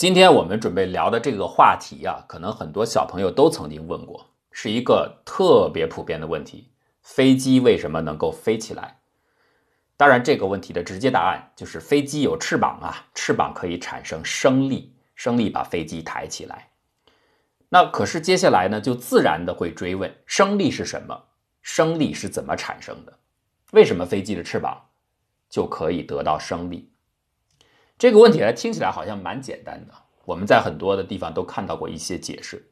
今天我们准备聊的这个话题啊，可能很多小朋友都曾经问过，是一个特别普遍的问题：飞机为什么能够飞起来？当然，这个问题的直接答案就是飞机有翅膀啊，翅膀可以产生升力，升力把飞机抬起来。那可是接下来呢，就自然的会追问：升力是什么？升力是怎么产生的？为什么飞机的翅膀就可以得到升力？这个问题呢，听起来好像蛮简单的。我们在很多的地方都看到过一些解释。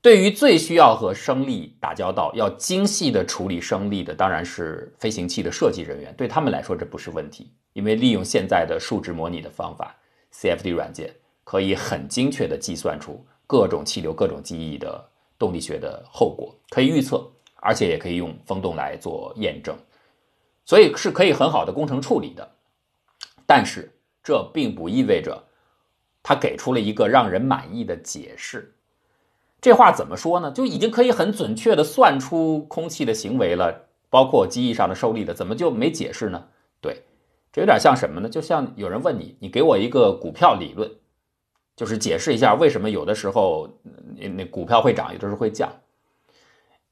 对于最需要和升力打交道、要精细的处理升力的，当然是飞行器的设计人员。对他们来说，这不是问题，因为利用现在的数值模拟的方法，CFD 软件可以很精确的计算出各种气流、各种机翼的动力学的后果，可以预测，而且也可以用风洞来做验证，所以是可以很好的工程处理的。但是，这并不意味着他给出了一个让人满意的解释。这话怎么说呢？就已经可以很准确的算出空气的行为了，包括机翼上的受力的，怎么就没解释呢？对，这有点像什么呢？就像有人问你，你给我一个股票理论，就是解释一下为什么有的时候那那股票会涨，有的时候会降。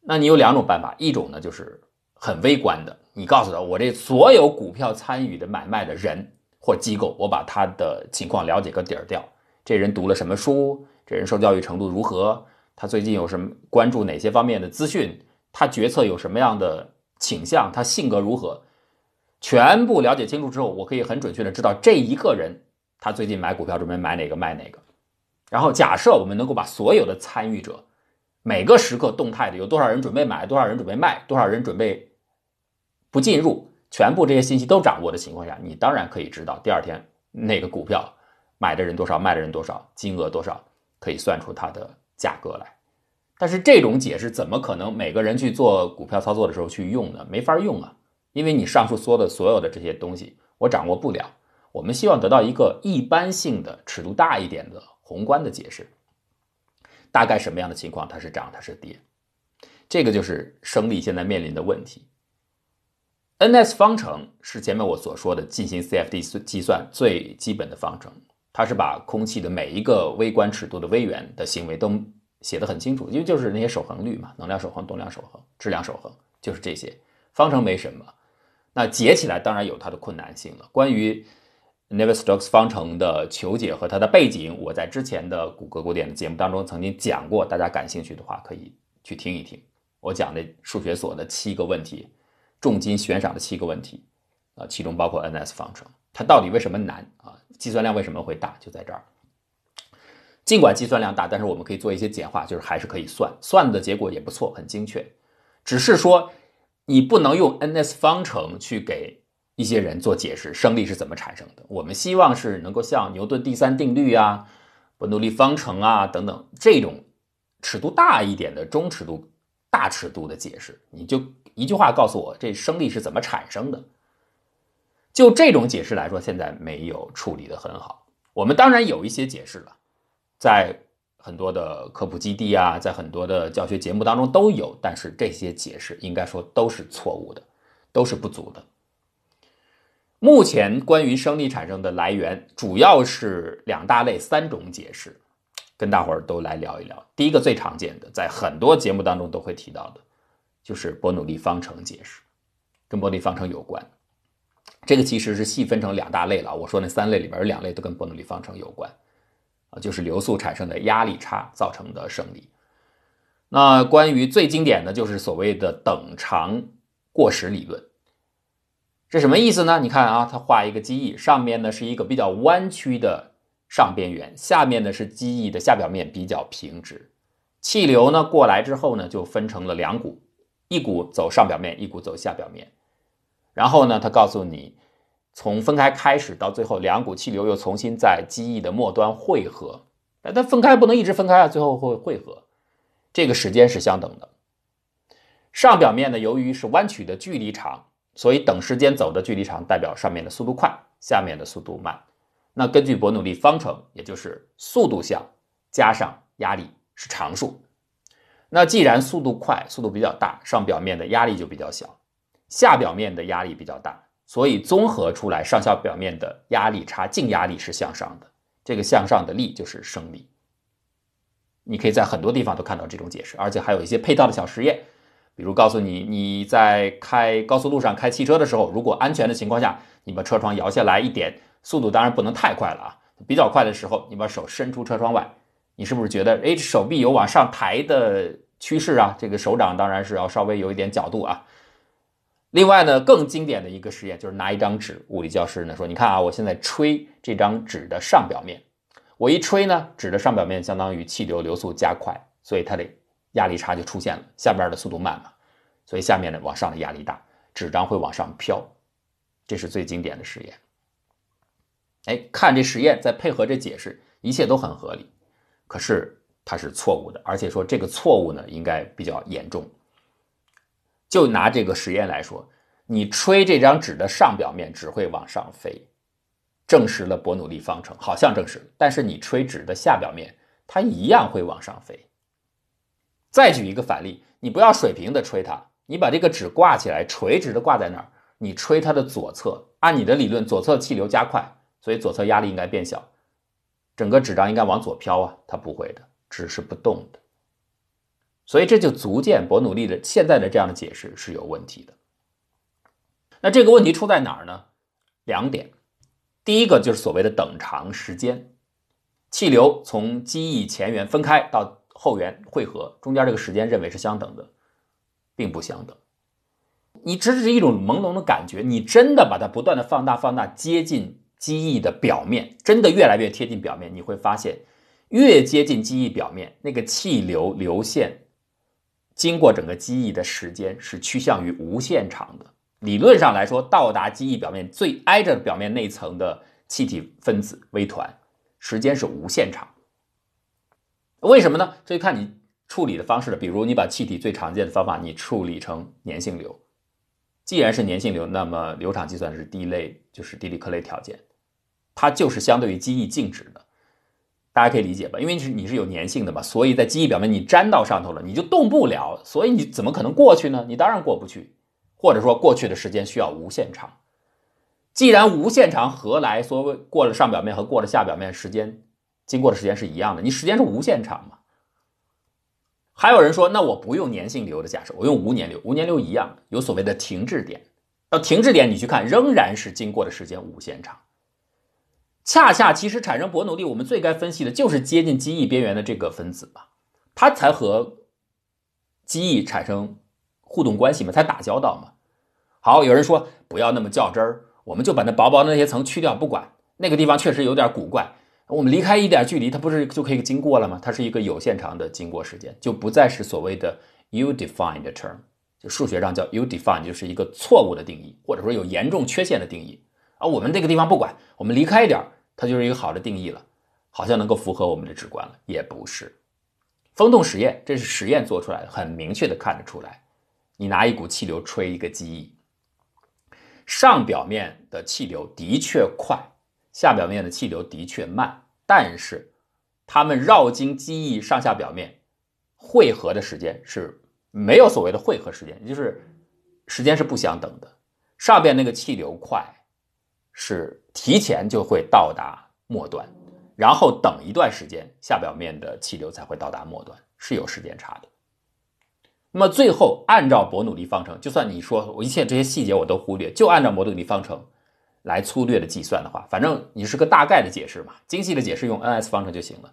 那你有两种办法，一种呢就是很微观的，你告诉他我这所有股票参与的买卖的人。或机构，我把他的情况了解个底儿掉。这人读了什么书？这人受教育程度如何？他最近有什么关注哪些方面的资讯？他决策有什么样的倾向？他性格如何？全部了解清楚之后，我可以很准确的知道这一个人他最近买股票准备买哪个卖哪个。然后假设我们能够把所有的参与者每个时刻动态的有多少人准备买，多少人准备卖，多少人准备不进入。全部这些信息都掌握的情况下，你当然可以知道第二天那个股票买的人多少，卖的人多少，金额多少，可以算出它的价格来。但是这种解释怎么可能每个人去做股票操作的时候去用呢？没法用啊，因为你上述说的所有的这些东西我掌握不了。我们希望得到一个一般性的、尺度大一点的宏观的解释，大概什么样的情况它是涨，它是跌，这个就是生力现在面临的问题。N-S 方程是前面我所说的进行 CFD 计算最基本的方程，它是把空气的每一个微观尺度的微元的行为都写得很清楚，因为就是那些守恒率嘛，能量守恒、动量守恒、质量守恒，就是这些方程没什么。那解起来当然有它的困难性了。关于 Navier-Stokes 方程的求解和它的背景，我在之前的谷歌古典的节目当中曾经讲过，大家感兴趣的话可以去听一听。我讲的数学所的七个问题。重金悬赏的七个问题，啊，其中包括 N-S 方程，它到底为什么难啊？计算量为什么会大？就在这儿。尽管计算量大，但是我们可以做一些简化，就是还是可以算，算的结果也不错，很精确。只是说，你不能用 N-S 方程去给一些人做解释，升力是怎么产生的。我们希望是能够像牛顿第三定律啊、伯努利方程啊等等这种尺度大一点的中尺度、大尺度的解释，你就。一句话告诉我，这生力是怎么产生的？就这种解释来说，现在没有处理的很好。我们当然有一些解释了，在很多的科普基地啊，在很多的教学节目当中都有，但是这些解释应该说都是错误的，都是不足的。目前关于生力产生的来源，主要是两大类、三种解释，跟大伙儿都来聊一聊。第一个最常见的，在很多节目当中都会提到的。就是伯努利方程解释，跟伯努利方程有关。这个其实是细分成两大类了。我说那三类里边有两类都跟伯努利方程有关，啊，就是流速产生的压力差造成的升力。那关于最经典的就是所谓的等长过时理论，这什么意思呢？你看啊，它画一个机翼，上面呢是一个比较弯曲的上边缘，下面呢是机翼的下表面比较平直。气流呢过来之后呢，就分成了两股。一股走上表面，一股走下表面，然后呢，他告诉你，从分开开始到最后，两股气流又重新在机翼的末端汇合。哎，它分开不能一直分开啊，最后会汇合，这个时间是相等的。上表面呢，由于是弯曲的距离长，所以等时间走的距离长，代表上面的速度快，下面的速度慢。那根据伯努利方程，也就是速度项加上压力是常数。那既然速度快，速度比较大，上表面的压力就比较小，下表面的压力比较大，所以综合出来，上下表面的压力差，净压力是向上的。这个向上的力就是升力。你可以在很多地方都看到这种解释，而且还有一些配套的小实验，比如告诉你你在开高速路上开汽车的时候，如果安全的情况下，你把车窗摇下来一点，速度当然不能太快了啊，比较快的时候，你把手伸出车窗外，你是不是觉得哎手臂有往上抬的趋势啊？这个手掌当然是要稍微有一点角度啊。另外呢，更经典的一个实验就是拿一张纸，物理教师呢说，你看啊，我现在吹这张纸的上表面。我一吹呢，纸的上表面相当于气流流速加快，所以它的压力差就出现了。下边的速度慢嘛，所以下面的往上的压力大，纸张会往上飘。这是最经典的实验。哎，看这实验再配合这解释，一切都很合理。可是它是错误的，而且说这个错误呢应该比较严重。就拿这个实验来说，你吹这张纸的上表面只会往上飞。证实了伯努利方程，好像证实了，但是你吹纸的下表面，它一样会往上飞。再举一个反例，你不要水平的吹它，你把这个纸挂起来，垂直的挂在那儿，你吹它的左侧，按你的理论，左侧气流加快，所以左侧压力应该变小，整个纸张应该往左飘啊，它不会的，纸是不动的。所以这就足见伯努利的现在的这样的解释是有问题的。那这个问题出在哪儿呢？两点。第一个就是所谓的等长时间，气流从机翼前缘分开到后缘汇合，中间这个时间认为是相等的，并不相等。你只是一种朦胧的感觉，你真的把它不断的放大放大，接近机翼的表面，真的越来越贴近表面，你会发现，越接近机翼表面，那个气流流线经过整个机翼的时间是趋向于无限长的。理论上来说，到达机翼表面最挨着表面内层的气体分子微团，时间是无限长。为什么呢？这就看你处理的方式了。比如你把气体最常见的方法，你处理成粘性流。既然是粘性流，那么流场计算是第一类，就是狄里克类条件，它就是相对于机翼静止的。大家可以理解吧？因为是你是有粘性的嘛，所以在机翼表面你粘到上头了，你就动不了，所以你怎么可能过去呢？你当然过不去。或者说，过去的时间需要无限长。既然无限长，何来所谓过了上表面和过了下表面时间经过的时间是一样的？你时间是无限长嘛？还有人说，那我不用粘性流的假设，我用无粘流。无粘流一样有所谓的停滞点，到停滞点你去看，仍然是经过的时间无限长。恰恰其实产生伯努利，我们最该分析的就是接近机翼边缘的这个分子吧，它才和机翼产生。互动关系嘛，才打交道嘛。好，有人说不要那么较真儿，我们就把那薄薄的那些层去掉，不管那个地方确实有点古怪。我们离开一点距离，它不是就可以经过了吗？它是一个有限长的经过时间，就不再是所谓的 U-defined term，就数学上叫 u d e f i n e 就是一个错误的定义，或者说有严重缺陷的定义啊。我们这个地方不管，我们离开一点，它就是一个好的定义了，好像能够符合我们的直观了，也不是。风洞实验，这是实验做出来的，很明确的看得出来。你拿一股气流吹一个机翼，上表面的气流的确快，下表面的气流的确慢，但是它们绕经机翼上下表面汇合的时间是没有所谓的汇合时间，也就是时间是不相等的。上边那个气流快，是提前就会到达末端，然后等一段时间，下表面的气流才会到达末端，是有时间差的。那么最后，按照伯努利方程，就算你说我一切这些细节我都忽略，就按照伯努利方程来粗略的计算的话，反正你是个大概的解释嘛，精细的解释用 N-S 方程就行了。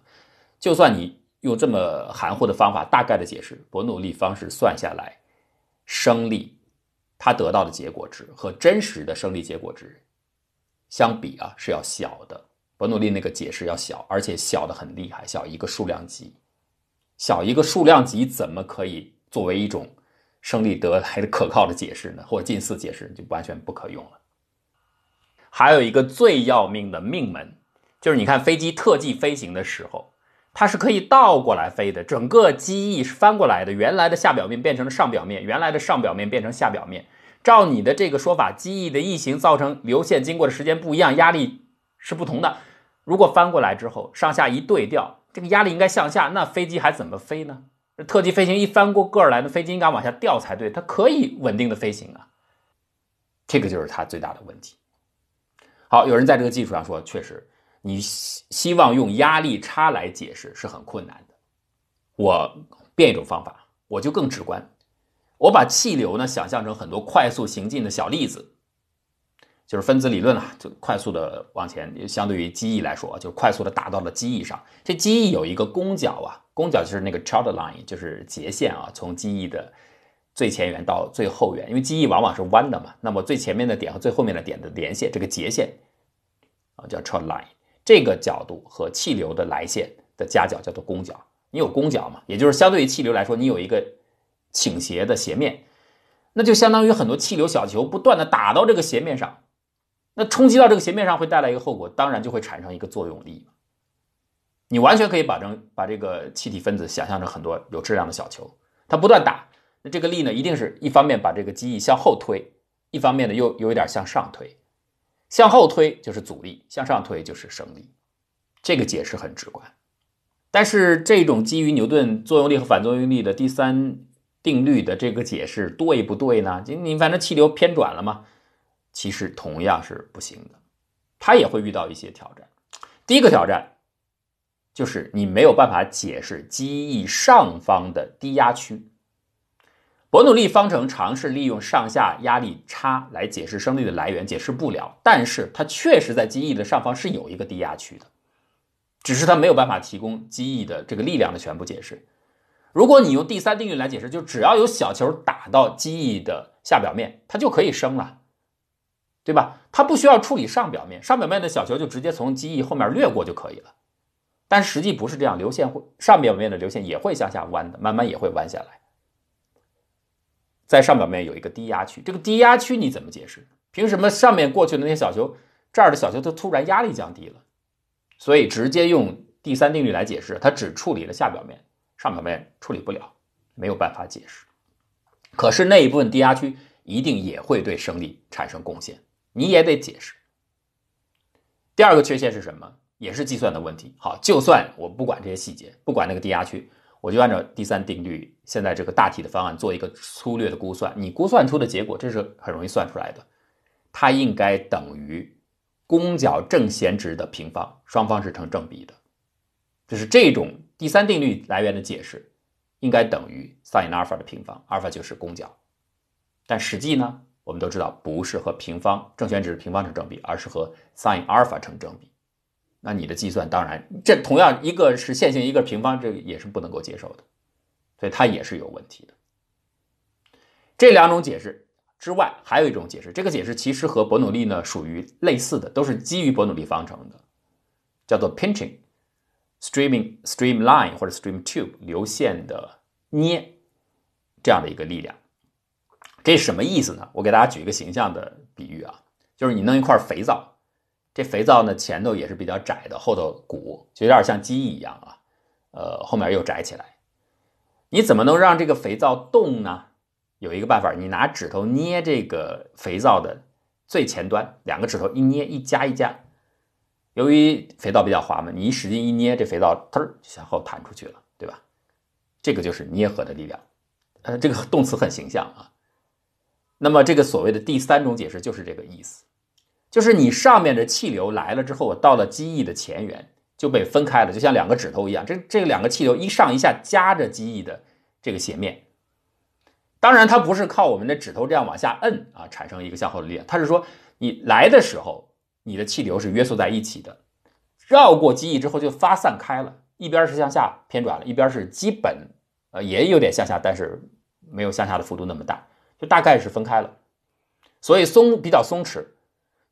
就算你用这么含糊的方法大概的解释，伯努利方式算下来，升力它得到的结果值和真实的升力结果值相比啊是要小的。伯努利那个解释要小，而且小的很厉害，小一个数量级，小一个数量级怎么可以？作为一种胜利得来的可靠的解释呢，或者近似解释就完全不可用了。还有一个最要命的命门，就是你看飞机特技飞行的时候，它是可以倒过来飞的，整个机翼是翻过来的，原来的下表面变成了上表面，原来的上表面变成下表面。照你的这个说法，机翼的翼形造成流线经过的时间不一样，压力是不同的。如果翻过来之后上下一对调，这个压力应该向下，那飞机还怎么飞呢？特技飞行一翻过个儿来，那飞机应该往下掉才对，它可以稳定的飞行啊。这个就是它最大的问题。好，有人在这个基础上说，确实，你希希望用压力差来解释是很困难的。我变一种方法，我就更直观，我把气流呢想象成很多快速行进的小粒子，就是分子理论啊，就快速的往前，相对于机翼来说，就快速的打到了机翼上。这机翼有一个攻角啊，攻角就是那个 child line，就是截线啊，从机翼的最前缘到最后缘，因为机翼往往是弯的嘛，那么最前面的点和最后面的点的连线，这个截线啊叫 child line。这个角度和气流的来线的夹角叫做攻角，你有攻角嘛？也就是相对于气流来说，你有一个倾斜的斜面，那就相当于很多气流小球不断的打到这个斜面上，那冲击到这个斜面上会带来一个后果，当然就会产生一个作用力。你完全可以把成把这个气体分子想象成很多有质量的小球，它不断打，那这个力呢，一定是一方面把这个机翼向后推，一方面呢又有一点向上推。向后推就是阻力，向上推就是升力，这个解释很直观。但是这种基于牛顿作用力和反作用力的第三定律的这个解释对不对呢？就你反正气流偏转了嘛，其实同样是不行的，它也会遇到一些挑战。第一个挑战就是你没有办法解释机翼上方的低压区。伯努利方程尝试利用上下压力差来解释升力的来源，解释不了。但是它确实在机翼的上方是有一个低压区的，只是它没有办法提供机翼的这个力量的全部解释。如果你用第三定律来解释，就只要有小球打到机翼的下表面，它就可以升了，对吧？它不需要处理上表面，上表面的小球就直接从机翼后面掠过就可以了。但实际不是这样，流线会上表面的流线也会向下弯的，慢慢也会弯下来。在上表面有一个低压区，这个低压区你怎么解释？凭什么上面过去的那些小球，这儿的小球它突然压力降低了？所以直接用第三定律来解释，它只处理了下表面，上表面处理不了，没有办法解释。可是那一部分低压区一定也会对升力产生贡献，你也得解释。第二个缺陷是什么？也是计算的问题。好，就算我不管这些细节，不管那个低压区。我就按照第三定律，现在这个大体的方案做一个粗略的估算，你估算出的结果，这是很容易算出来的，它应该等于攻角正弦值的平方，双方是成正比的，就是这种第三定律来源的解释，应该等于 sin 阿尔法的平方，阿尔法就是攻角，但实际呢，我们都知道不是和平方正弦值平方成正比，而是和 sin 阿尔法成正比。那你的计算当然，这同样一个是线性，一个平方，这个也是不能够接受的，所以它也是有问题的。这两种解释之外，还有一种解释，这个解释其实和伯努利呢属于类似的，都是基于伯努利方程的，叫做 pinching streaming streamline 或者 stream tube 流线的捏这样的一个力量。这什么意思呢？我给大家举一个形象的比喻啊，就是你弄一块肥皂。这肥皂呢，前头也是比较窄的，后头鼓就有点像机翼一样啊，呃，后面又窄起来。你怎么能让这个肥皂动呢？有一个办法，你拿指头捏这个肥皂的最前端，两个指头一捏一夹一夹。由于肥皂比较滑嘛，你一使劲一捏，这肥皂嘚儿向后弹出去了，对吧？这个就是捏合的力量。呃，这个动词很形象啊。那么这个所谓的第三种解释就是这个意思。就是你上面的气流来了之后，到了机翼的前缘就被分开了，就像两个指头一样。这这两个气流一上一下夹着机翼的这个斜面。当然，它不是靠我们的指头这样往下摁啊，产生一个向后的力量。它是说你来的时候，你的气流是约束在一起的，绕过机翼之后就发散开了，一边是向下偏转了，一边是基本呃也有点向下，但是没有向下的幅度那么大，就大概是分开了。所以松比较松弛。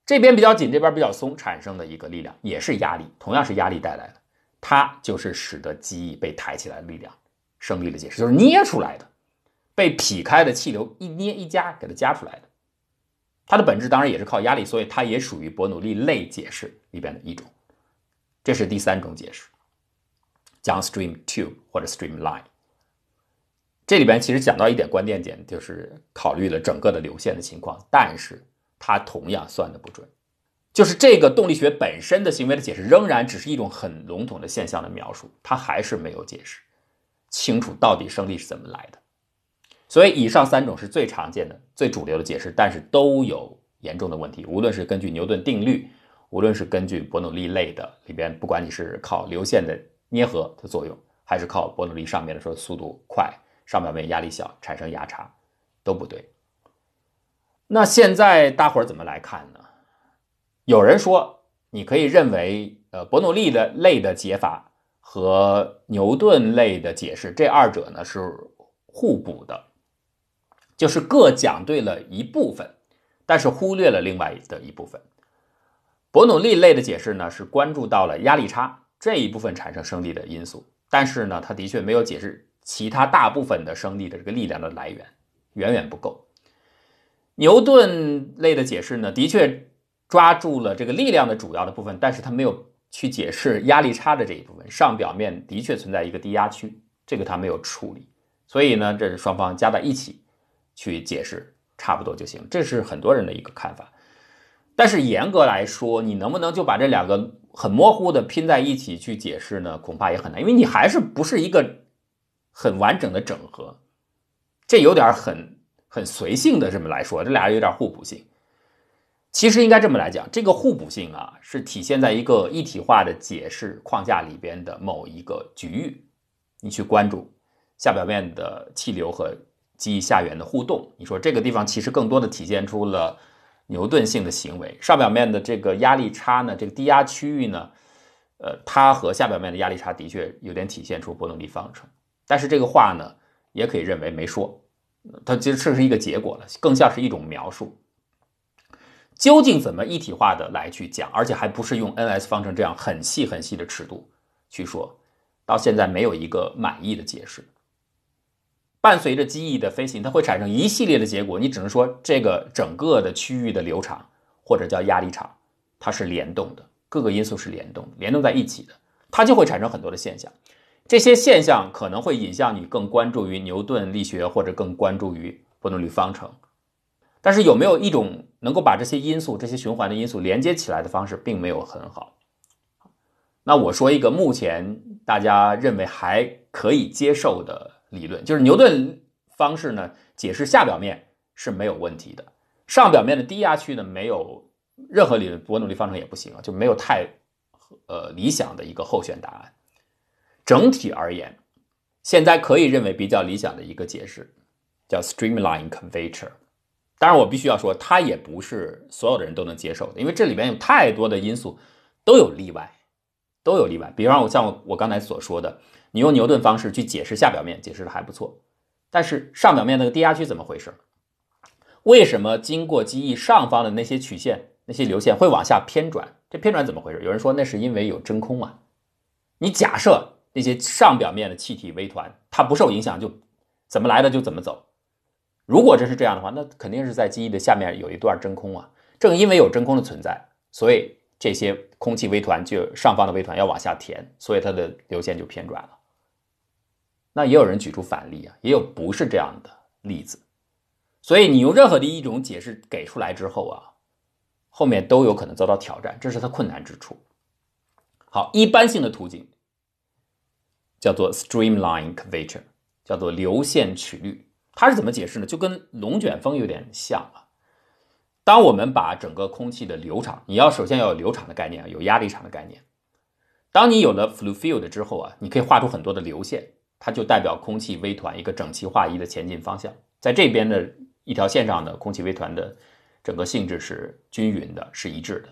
这边比较紧，这边比较松，产生的一个力量也是压力，同样是压力带来的，它就是使得机翼被抬起来的力量，升力的解释就是捏出来的，被劈开的气流一捏一夹给它夹出来的，它的本质当然也是靠压力，所以它也属于伯努利类解释里边的一种，这是第三种解释，讲 stream tube 或者 stream line，这里边其实讲到一点关键点，就是考虑了整个的流线的情况，但是。它同样算的不准，就是这个动力学本身的行为的解释，仍然只是一种很笼统的现象的描述，它还是没有解释清楚到底升力是怎么来的。所以以上三种是最常见的、最主流的解释，但是都有严重的问题。无论是根据牛顿定律，无论是根据伯努利类的里边，不管你是靠流线的捏合的作用，还是靠伯努利上面的说速度快、上表面压力小产生压差，都不对。那现在大伙儿怎么来看呢？有人说，你可以认为，呃，伯努利的类的解法和牛顿类的解释，这二者呢是互补的，就是各讲对了一部分，但是忽略了另外的一部分。伯努利类的解释呢是关注到了压力差这一部分产生升力的因素，但是呢，它的确没有解释其他大部分的升力的这个力量的来源，远远不够。牛顿类的解释呢，的确抓住了这个力量的主要的部分，但是他没有去解释压力差的这一部分。上表面的确存在一个低压区，这个他没有处理，所以呢，这是双方加在一起去解释，差不多就行。这是很多人的一个看法。但是严格来说，你能不能就把这两个很模糊的拼在一起去解释呢？恐怕也很难，因为你还是不是一个很完整的整合，这有点很。很随性的这么来说，这俩人有点互补性。其实应该这么来讲，这个互补性啊，是体现在一个一体化的解释框架里边的某一个局域。你去关注下表面的气流和机下缘的互动，你说这个地方其实更多的体现出了牛顿性的行为。上表面的这个压力差呢，这个低压区域呢，呃，它和下表面的压力差的确有点体现出波动力方程。但是这个话呢，也可以认为没说。它其实这是一个结果了，更像是一种描述。究竟怎么一体化的来去讲，而且还不是用 n s 方程这样很细很细的尺度去说，到现在没有一个满意的解释。伴随着机翼的飞行，它会产生一系列的结果，你只能说这个整个的区域的流场或者叫压力场，它是联动的，各个因素是联动联动在一起的，它就会产生很多的现象。这些现象可能会引向你更关注于牛顿力学，或者更关注于波动率方程。但是有没有一种能够把这些因素、这些循环的因素连接起来的方式，并没有很好。那我说一个目前大家认为还可以接受的理论，就是牛顿方式呢，解释下表面是没有问题的，上表面的低压区呢，没有任何理论，波动力方程也不行啊，就没有太呃理想的一个候选答案。整体而言，现在可以认为比较理想的一个解释叫 streamline curvature。当然，我必须要说，它也不是所有的人都能接受的，因为这里面有太多的因素，都有例外，都有例外。比方，我像我刚才所说的，你用牛顿方式去解释下表面，解释的还不错，但是上表面那个低压区怎么回事？为什么经过机翼上方的那些曲线、那些流线会往下偏转？这偏转怎么回事？有人说那是因为有真空啊。你假设。那些上表面的气体微团，它不受影响，就怎么来的就怎么走。如果真是这样的话，那肯定是在机翼的下面有一段真空啊。正因为有真空的存在，所以这些空气微团就上方的微团要往下填，所以它的流线就偏转了。那也有人举出反例啊，也有不是这样的例子。所以你用任何的一种解释给出来之后啊，后面都有可能遭到挑战，这是它困难之处。好，一般性的途径。叫做 streamline curvature，叫做流线曲率，它是怎么解释呢？就跟龙卷风有点像啊。当我们把整个空气的流场，你要首先要有流场的概念啊，有压力场的概念。当你有了 fluid field 之后啊，你可以画出很多的流线，它就代表空气微团一个整齐划一的前进方向。在这边的一条线上的空气微团的整个性质是均匀的，是一致的。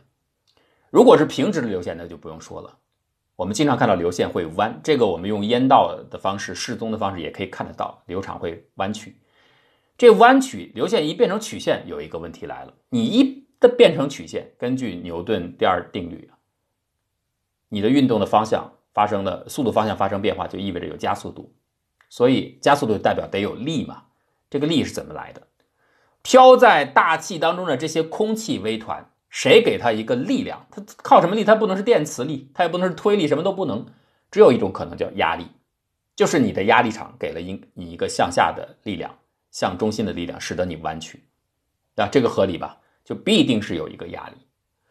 如果是平直的流线，那就不用说了。我们经常看到流线会弯，这个我们用烟道的方式、示踪的方式也可以看得到，流场会弯曲。这弯曲流线一变成曲线，有一个问题来了：你一的变成曲线，根据牛顿第二定律啊，你的运动的方向发生的速度方向发生变化，就意味着有加速度。所以加速度代表得有力嘛？这个力是怎么来的？飘在大气当中的这些空气微团。谁给它一个力量？它靠什么力？它不能是电磁力，它也不能是推力，什么都不能。只有一种可能叫压力，就是你的压力场给了一你一个向下的力量，向中心的力量，使得你弯曲。啊，这个合理吧？就必定是有一个压力。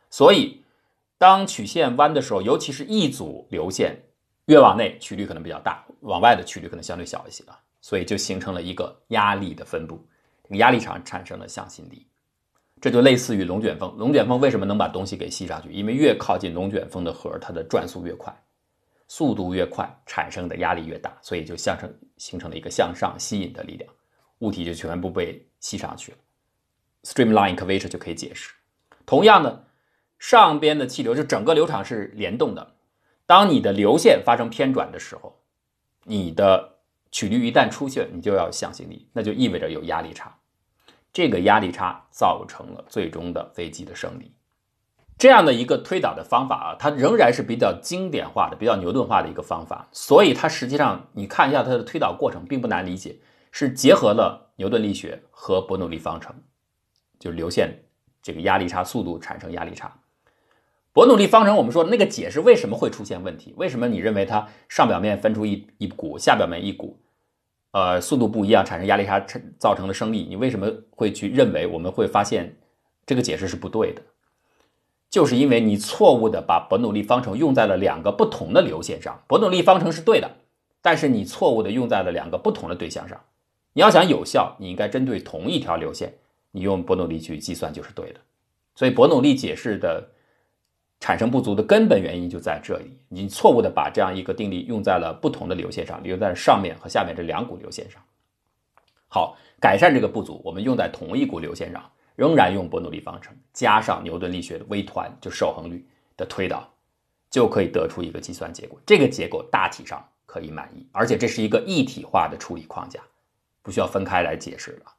所以，当曲线弯的时候，尤其是一组流线越往内，曲率可能比较大，往外的曲率可能相对小一些啊。所以就形成了一个压力的分布，这个压力场产生了向心力。这就类似于龙卷风。龙卷风为什么能把东西给吸上去？因为越靠近龙卷风的核，它的转速越快，速度越快，产生的压力越大，所以就向成形成了一个向上吸引的力量，物体就全部被吸上去了。Streamline curvature 就可以解释。同样的，上边的气流就整个流场是联动的。当你的流线发生偏转的时候，你的曲率一旦出现，你就要向心力，那就意味着有压力差。这个压力差造成了最终的飞机的升离。这样的一个推导的方法啊，它仍然是比较经典化的、比较牛顿化的一个方法。所以它实际上你看一下它的推导过程，并不难理解，是结合了牛顿力学和伯努利方程，就是流线这个压力差速度产生压力差。伯努利方程，我们说那个解释为什么会出现问题？为什么你认为它上表面分出一一股，下表面一股，呃，速度不一样，产生压力差，造成了升力？你为什么会去认为我们会发现这个解释是不对的？就是因为你错误的把伯努利方程用在了两个不同的流线上。伯努利方程是对的，但是你错误的用在了两个不同的对象上。你要想有效，你应该针对同一条流线，你用伯努利去计算就是对的。所以伯努利解释的。产生不足的根本原因就在这里，你错误的把这样一个定律用在了不同的流线上，用在上面和下面这两股流线上。好，改善这个不足，我们用在同一股流线上，仍然用伯努利方程加上牛顿力学的微团，就守恒律的推导，就可以得出一个计算结果。这个结果大体上可以满意，而且这是一个一体化的处理框架，不需要分开来解释了。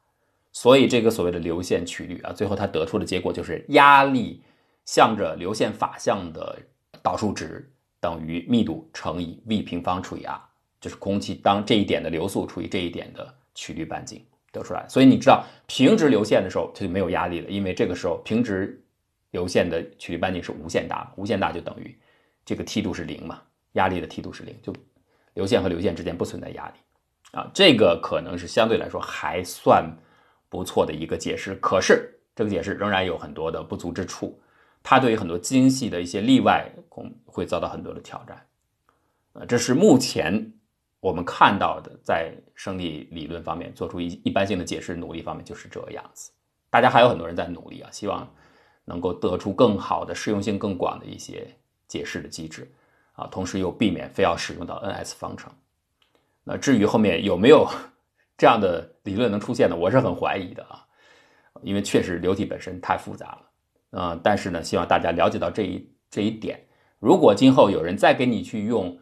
所以这个所谓的流线曲率啊，最后它得出的结果就是压力。向着流线法向的导数值等于密度乘以 v 平方除以 r，就是空气当这一点的流速除以这一点的曲率半径得出来。所以你知道平直流线的时候它就没有压力了，因为这个时候平直流线的曲率半径是无限大，无限大就等于这个梯度是零嘛，压力的梯度是零，就流线和流线之间不存在压力啊。这个可能是相对来说还算不错的一个解释，可是这个解释仍然有很多的不足之处。它对于很多精细的一些例外，恐会遭到很多的挑战。呃，这是目前我们看到的在生理理论方面做出一一般性的解释努力方面就是这样子。大家还有很多人在努力啊，希望能够得出更好的适用性更广的一些解释的机制啊，同时又避免非要使用到 N-S 方程。那至于后面有没有这样的理论能出现呢？我是很怀疑的啊，因为确实流体本身太复杂了。嗯，但是呢，希望大家了解到这一这一点。如果今后有人再给你去用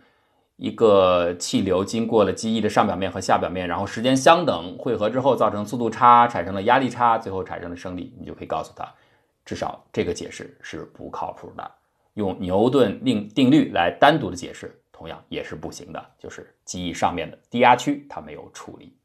一个气流经过了机翼的上表面和下表面，然后时间相等汇合之后造成速度差，产生了压力差，最后产生了升力，你就可以告诉他，至少这个解释是不靠谱的。用牛顿定定律来单独的解释，同样也是不行的，就是机翼上面的低压区它没有处理。